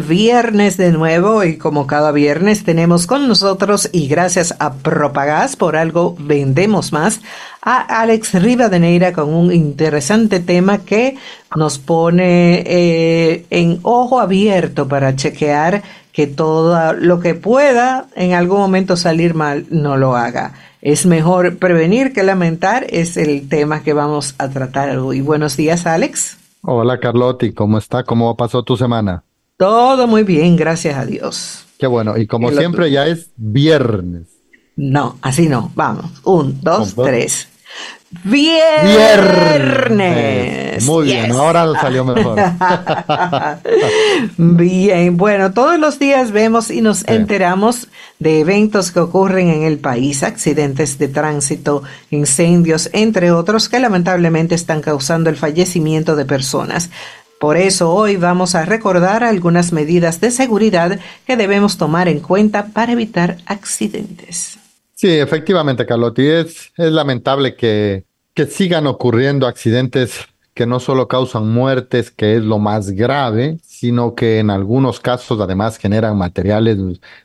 Viernes de nuevo y como cada viernes tenemos con nosotros y gracias a Propagás por algo vendemos más a Alex Rivadeneira con un interesante tema que nos pone eh, en ojo abierto para chequear que todo lo que pueda en algún momento salir mal no lo haga. Es mejor prevenir que lamentar, es el tema que vamos a tratar hoy. Buenos días, Alex. Hola, Carlotti, ¿cómo está? ¿Cómo pasó tu semana? Todo muy bien, gracias a Dios. Qué bueno, y como siempre ya es viernes. No, así no, vamos. Un, dos, tres. Viernes. Muy bien, ahora salió mejor. bien, bueno, todos los días vemos y nos enteramos de eventos que ocurren en el país, accidentes de tránsito, incendios, entre otros, que lamentablemente están causando el fallecimiento de personas. Por eso hoy vamos a recordar algunas medidas de seguridad que debemos tomar en cuenta para evitar accidentes. Sí, efectivamente, Carlotti. Es, es lamentable que, que sigan ocurriendo accidentes que no solo causan muertes, que es lo más grave, sino que en algunos casos además generan materiales,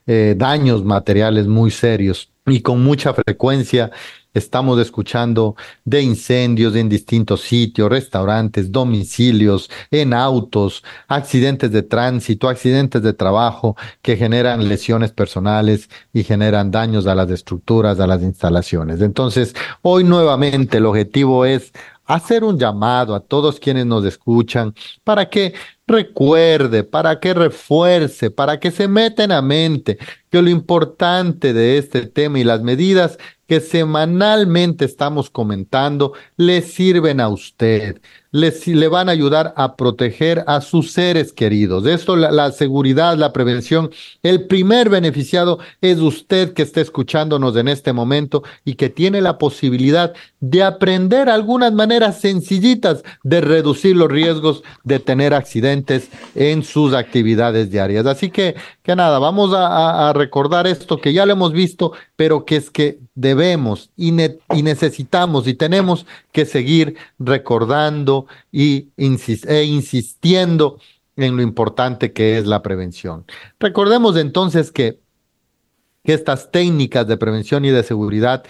eh, daños materiales muy serios y con mucha frecuencia Estamos escuchando de incendios en distintos sitios, restaurantes, domicilios, en autos, accidentes de tránsito, accidentes de trabajo que generan lesiones personales y generan daños a las estructuras, a las instalaciones. Entonces, hoy nuevamente el objetivo es hacer un llamado a todos quienes nos escuchan para que recuerde, para que refuerce, para que se meten a mente que lo importante de este tema y las medidas que semanalmente estamos comentando le sirven a usted, le van a ayudar a proteger a sus seres queridos. Esto, la, seguridad, la prevención, el primer beneficiado es usted que está escuchándonos en este momento y que tiene la posibilidad de aprender algunas maneras sencillitas de reducir los riesgos de tener accidentes en sus actividades diarias. Así que, que nada, vamos a, recordar esto que ya lo hemos visto, pero que es que debemos y, y necesitamos y tenemos que seguir recordando y e insistiendo en lo importante que es la prevención. Recordemos entonces que, que estas técnicas de prevención y de seguridad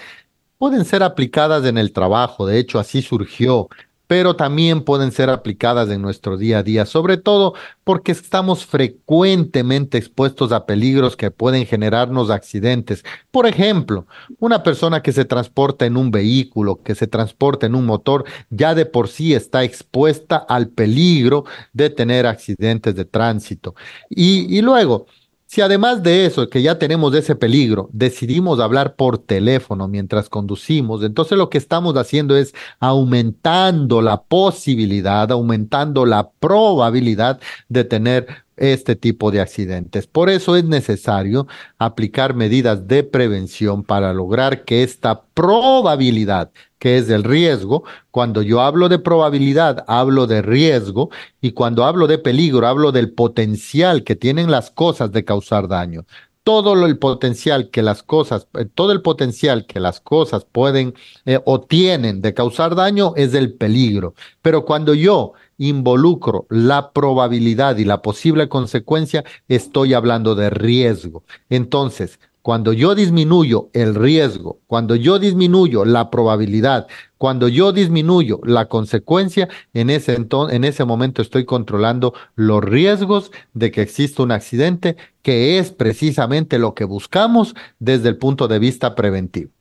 pueden ser aplicadas en el trabajo, de hecho así surgió pero también pueden ser aplicadas en nuestro día a día, sobre todo porque estamos frecuentemente expuestos a peligros que pueden generarnos accidentes. Por ejemplo, una persona que se transporta en un vehículo, que se transporta en un motor, ya de por sí está expuesta al peligro de tener accidentes de tránsito. Y, y luego, si además de eso, que ya tenemos ese peligro, decidimos hablar por teléfono mientras conducimos, entonces lo que estamos haciendo es aumentando la posibilidad, aumentando la probabilidad de tener este tipo de accidentes. Por eso es necesario aplicar medidas de prevención para lograr que esta probabilidad, que es el riesgo, cuando yo hablo de probabilidad, hablo de riesgo, y cuando hablo de peligro, hablo del potencial que tienen las cosas de causar daño. Todo el potencial que las cosas, eh, todo el potencial que las cosas pueden eh, o tienen de causar daño es el peligro. Pero cuando yo involucro la probabilidad y la posible consecuencia, estoy hablando de riesgo. Entonces, cuando yo disminuyo el riesgo, cuando yo disminuyo la probabilidad, cuando yo disminuyo la consecuencia, en ese, en ese momento estoy controlando los riesgos de que exista un accidente, que es precisamente lo que buscamos desde el punto de vista preventivo.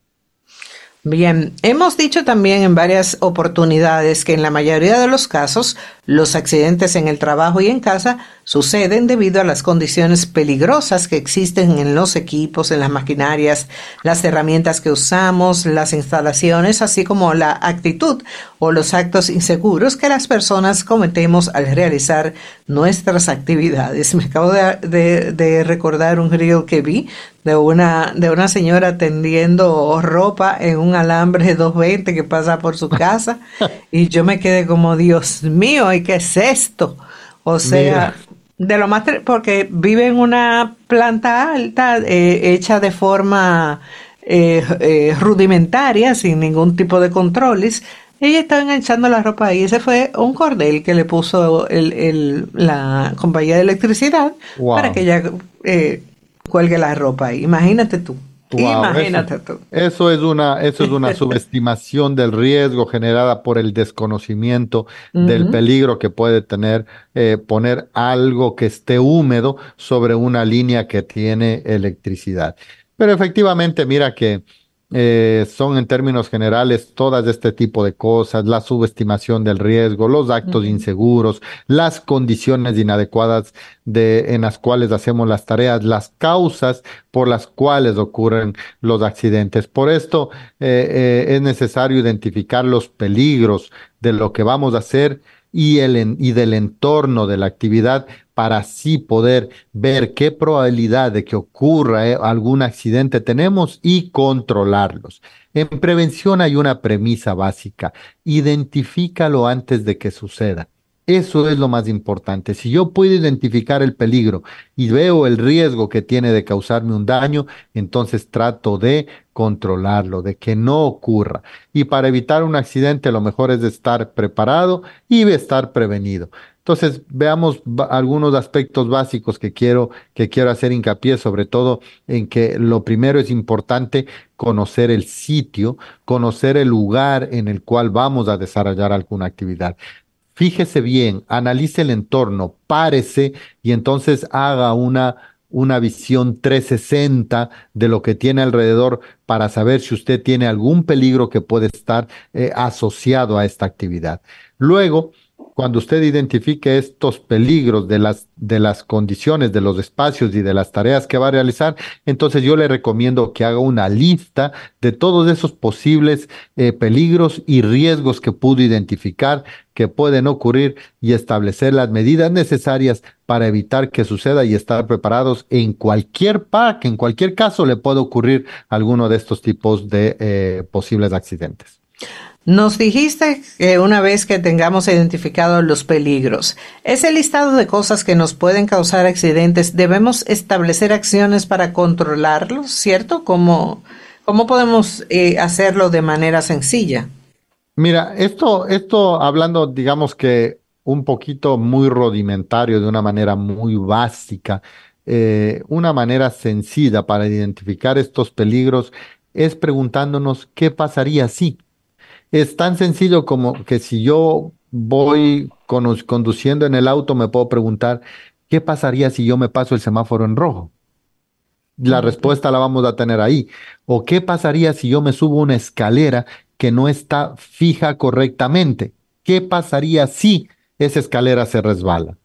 Bien, hemos dicho también en varias oportunidades que en la mayoría de los casos los accidentes en el trabajo y en casa suceden debido a las condiciones peligrosas que existen en los equipos, en las maquinarias, las herramientas que usamos, las instalaciones, así como la actitud o los actos inseguros que las personas cometemos al realizar nuestras actividades. Me acabo de, recordar un reel que vi de una, de una señora tendiendo ropa en un alambre 220 que pasa por su casa y yo me quedé como, Dios mío, ¿y qué es esto? O sea, de lo más, porque vive en una planta alta eh, hecha de forma eh, eh, rudimentaria, sin ningún tipo de controles, Ella estaba enganchando la ropa y ese fue un cordel que le puso el, el, la compañía de electricidad para que ella eh, cuelgue la ropa ahí. Imagínate tú. Imagínate eso, tú. Eso es una, eso es una subestimación del riesgo generada por el desconocimiento del peligro que puede tener eh, poner algo que esté húmedo sobre una línea que tiene electricidad. Pero efectivamente, mira que eh, son en términos generales todas este tipo de cosas, la subestimación del riesgo, los actos inseguros, las condiciones inadecuadas de, en las cuales hacemos las tareas, las causas por las cuales ocurren los accidentes. Por esto eh, eh, es necesario identificar los peligros de lo que vamos a hacer y, el, y del entorno de la actividad para así poder ver qué probabilidad de que ocurra eh, algún accidente tenemos y controlarlos. En prevención hay una premisa básica, identifícalo antes de que suceda. Eso es lo más importante. Si yo puedo identificar el peligro y veo el riesgo que tiene de causarme un daño, entonces trato de controlarlo, de que no ocurra. Y para evitar un accidente lo mejor es estar preparado y estar prevenido. Entonces, veamos algunos aspectos básicos que quiero, que quiero hacer hincapié, sobre todo en que lo primero es importante conocer el sitio, conocer el lugar en el cual vamos a desarrollar alguna actividad. Fíjese bien, analice el entorno, párese y entonces haga una, una visión 360 de lo que tiene alrededor para saber si usted tiene algún peligro que puede estar eh, asociado a esta actividad. Luego, cuando usted identifique estos peligros de las, de las condiciones, de los espacios y de las tareas que va a realizar, entonces yo le recomiendo que haga una lista de todos esos posibles eh, peligros y riesgos que pudo identificar, que pueden ocurrir y establecer las medidas necesarias para evitar que suceda y estar preparados en cualquier parque, en cualquier caso le puede ocurrir alguno de estos tipos de eh, posibles accidentes. Nos dijiste que una vez que tengamos identificado los peligros, ese listado de cosas que nos pueden causar accidentes, debemos establecer acciones para controlarlos, ¿cierto? ¿Cómo, cómo podemos eh, hacerlo de manera sencilla? Mira, esto, esto hablando, digamos que un poquito muy rudimentario, de una manera muy básica, eh, una manera sencilla para identificar estos peligros es preguntándonos qué pasaría si. Es tan sencillo como que si yo voy conduciendo en el auto, me puedo preguntar, ¿qué pasaría si yo me paso el semáforo en rojo? La respuesta la vamos a tener ahí. ¿O qué pasaría si yo me subo una escalera que no está fija correctamente? ¿Qué pasaría si esa escalera se resbala?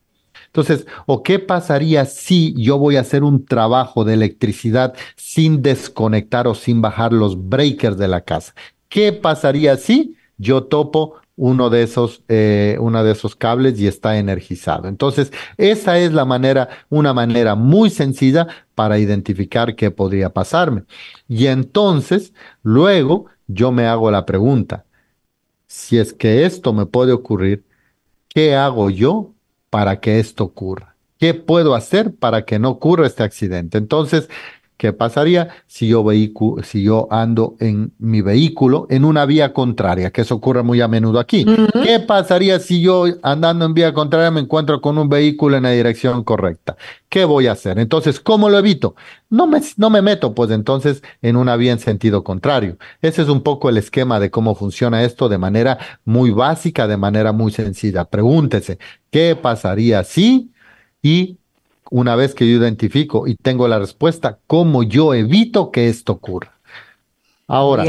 Entonces, ¿o qué pasaría si yo voy a hacer un trabajo de electricidad sin desconectar o sin bajar los breakers de la casa? ¿Qué pasaría si yo topo uno de esos, eh, uno de esos cables y está energizado? Entonces, esa es la manera, una manera muy sencilla para identificar qué podría pasarme. Y entonces, luego yo me hago la pregunta, si es que esto me puede ocurrir, ¿qué hago yo para que esto ocurra? ¿Qué puedo hacer para que no ocurra este accidente? Entonces, ¿Qué pasaría si yo, si yo ando en mi vehículo en una vía contraria? Que eso ocurre muy a menudo aquí. ¿Qué pasaría si yo andando en vía contraria me encuentro con un vehículo en la dirección correcta? ¿Qué voy a hacer? Entonces, ¿cómo lo evito? No me, no me meto, pues entonces, en una vía en sentido contrario. Ese es un poco el esquema de cómo funciona esto de manera muy básica, de manera muy sencilla. Pregúntese, ¿qué pasaría si? Y una vez que yo identifico y tengo la respuesta, ¿cómo yo evito que esto ocurra? Ahora,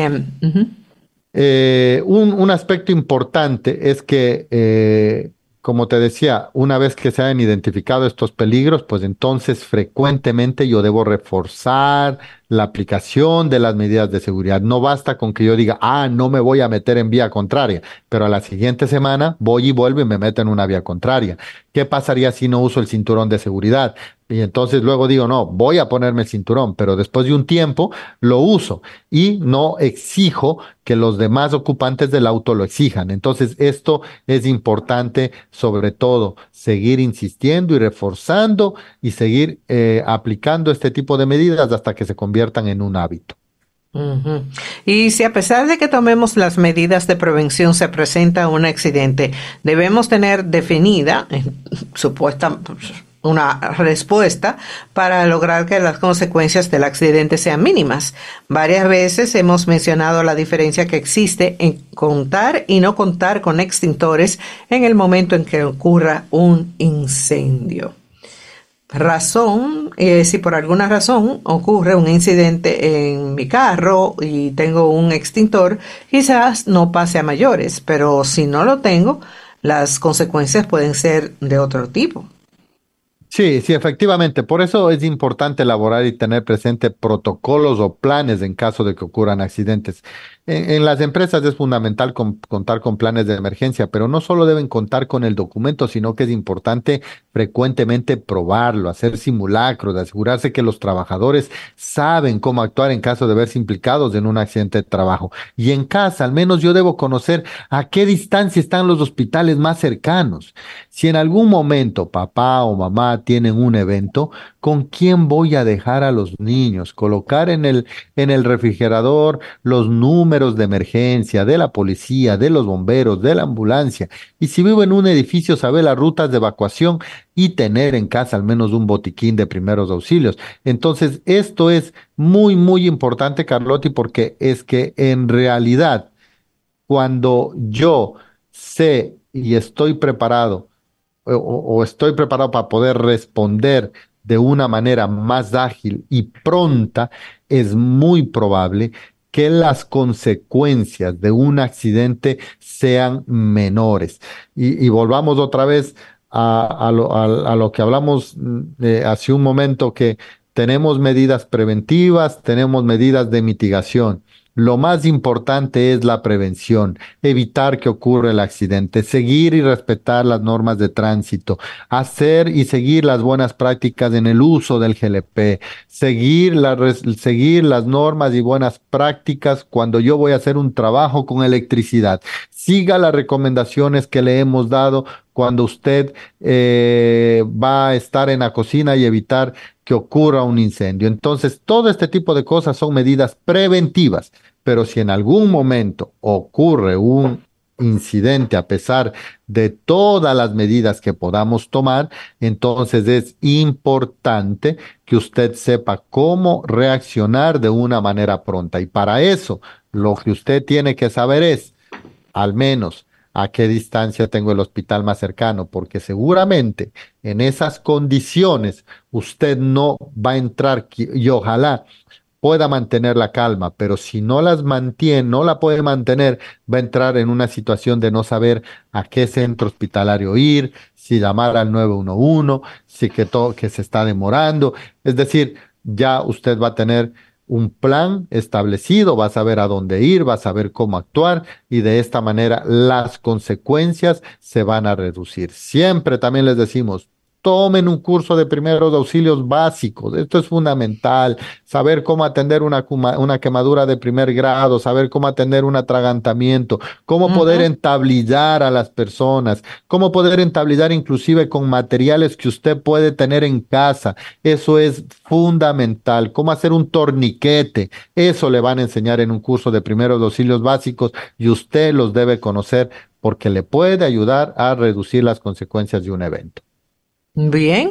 eh, un, aspecto importante es que, eh, como te decía, una vez que se hayan identificado estos peligros, pues entonces frecuentemente yo debo reforzar la aplicación de las medidas de seguridad. No basta con que yo diga, ah, no me voy a meter en vía contraria, pero a la siguiente semana voy y vuelvo y me meto en una vía contraria. ¿Qué pasaría si no uso el cinturón de seguridad? Y entonces luego digo, no, voy a ponerme el cinturón, pero después de un tiempo lo uso y no exijo que los demás ocupantes del auto lo exijan. Entonces esto es importante, sobre todo, seguir insistiendo y reforzando y seguir eh, aplicando este tipo de medidas hasta que se en un hábito. Y si a pesar de que tomemos las medidas de prevención se presenta un accidente, debemos tener definida, eh, supuesta, una respuesta para lograr que las consecuencias del accidente sean mínimas. Varias veces hemos mencionado la diferencia que existe en contar y no contar con extintores en el momento en que ocurra un incendio razón, eh, si por alguna razón ocurre un incidente en mi carro y tengo un extintor, quizás no pase a mayores, pero si no lo tengo, las consecuencias pueden ser de otro tipo. Sí, sí, efectivamente. Por eso es importante elaborar y tener presente protocolos o planes en caso de que ocurran accidentes. En, las empresas es fundamental contar con planes de emergencia, pero no solo deben contar con el documento, sino que es importante frecuentemente probarlo, hacer simulacros, asegurarse que los trabajadores saben cómo actuar en caso de verse implicados en un accidente de trabajo. Y en casa, al menos yo debo conocer a qué distancia están los hospitales más cercanos. Si en algún momento papá o mamá tienen un evento, ¿con quién voy a dejar a los niños? Colocar en el, en el refrigerador los números de emergencia, de la policía, de los bomberos, de la ambulancia. Y si vivo en un edificio, saber las rutas de evacuación y tener en casa al menos un botiquín de primeros auxilios. Entonces, esto es muy, muy importante, Carlotti, porque es que en realidad, cuando yo sé y estoy preparado, o, o estoy preparado para poder responder de una manera más ágil y pronta, es muy probable que las consecuencias de un accidente sean menores. Y, volvamos otra vez a, lo, que hablamos mm, hace un momento, que tenemos medidas preventivas, tenemos medidas de mitigación. Lo más importante es la prevención, evitar que ocurra el accidente, seguir y respetar las normas de tránsito, hacer y seguir las buenas prácticas en el uso del GLP, seguir, seguir las normas y buenas prácticas cuando yo voy a hacer un trabajo con electricidad. Siga las recomendaciones que le hemos dado cuando usted eh, va a estar en la cocina y evitar que ocurra un incendio. Entonces, todo este tipo de cosas son medidas preventivas, pero si en algún momento ocurre un incidente a pesar de todas las medidas que podamos tomar, entonces es importante que usted sepa cómo reaccionar de una manera pronta. Y para eso, lo que usted tiene que saber es, al menos, a qué distancia tengo el hospital más cercano, porque seguramente en esas condiciones usted no va a entrar y ojalá pueda mantener la calma, pero si no las mantiene, no la puede mantener, va a entrar en una situación de no saber a qué centro hospitalario ir, si llamar al 911, si que todo que se está demorando, es decir, ya usted va a tener un plan establecido, va a saber a dónde ir, va a saber cómo actuar y de esta manera las consecuencias se van a reducir. Siempre también les decimos, tomen un curso de primeros auxilios básicos. Esto es fundamental. Saber cómo atender una, una quemadura de primer grado, saber cómo atender un atragantamiento, cómo poder entablillar a las personas, cómo poder entablillar inclusive con materiales que usted puede tener en casa. Eso es fundamental. Cómo hacer un torniquete. Eso le van a enseñar en un curso de primeros auxilios básicos y usted los debe conocer porque le puede ayudar a reducir las consecuencias de un evento. Bien,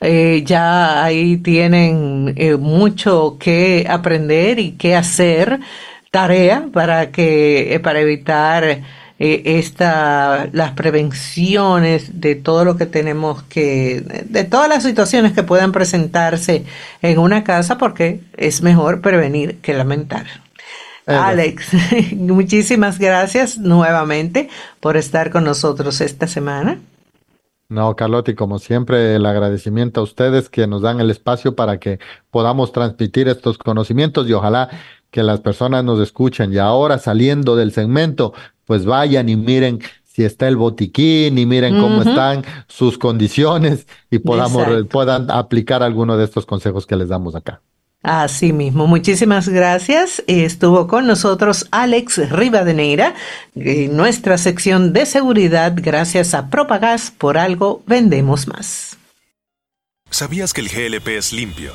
eh, ya ahí tienen eh, mucho que aprender y que hacer, tarea para que eh, para evitar esta las prevenciones de todo lo que tenemos que de todas las situaciones que puedan presentarse en una casa porque es mejor prevenir que lamentar. Alex, muchísimas gracias nuevamente por estar con nosotros esta semana. No, Carlotti, como siempre, el agradecimiento a ustedes que nos dan el espacio para que podamos transmitir estos conocimientos y ojalá que las personas nos escuchen. Y ahora saliendo del segmento, pues vayan y miren si está el botiquín y miren cómo están sus condiciones y podamos, puedan aplicar alguno de estos consejos que les damos acá. Así mismo, muchísimas gracias. Estuvo con nosotros Alex Rivadeneira en nuestra sección de seguridad gracias a Propagás. Por algo vendemos más. ¿Sabías que el GLP es limpio,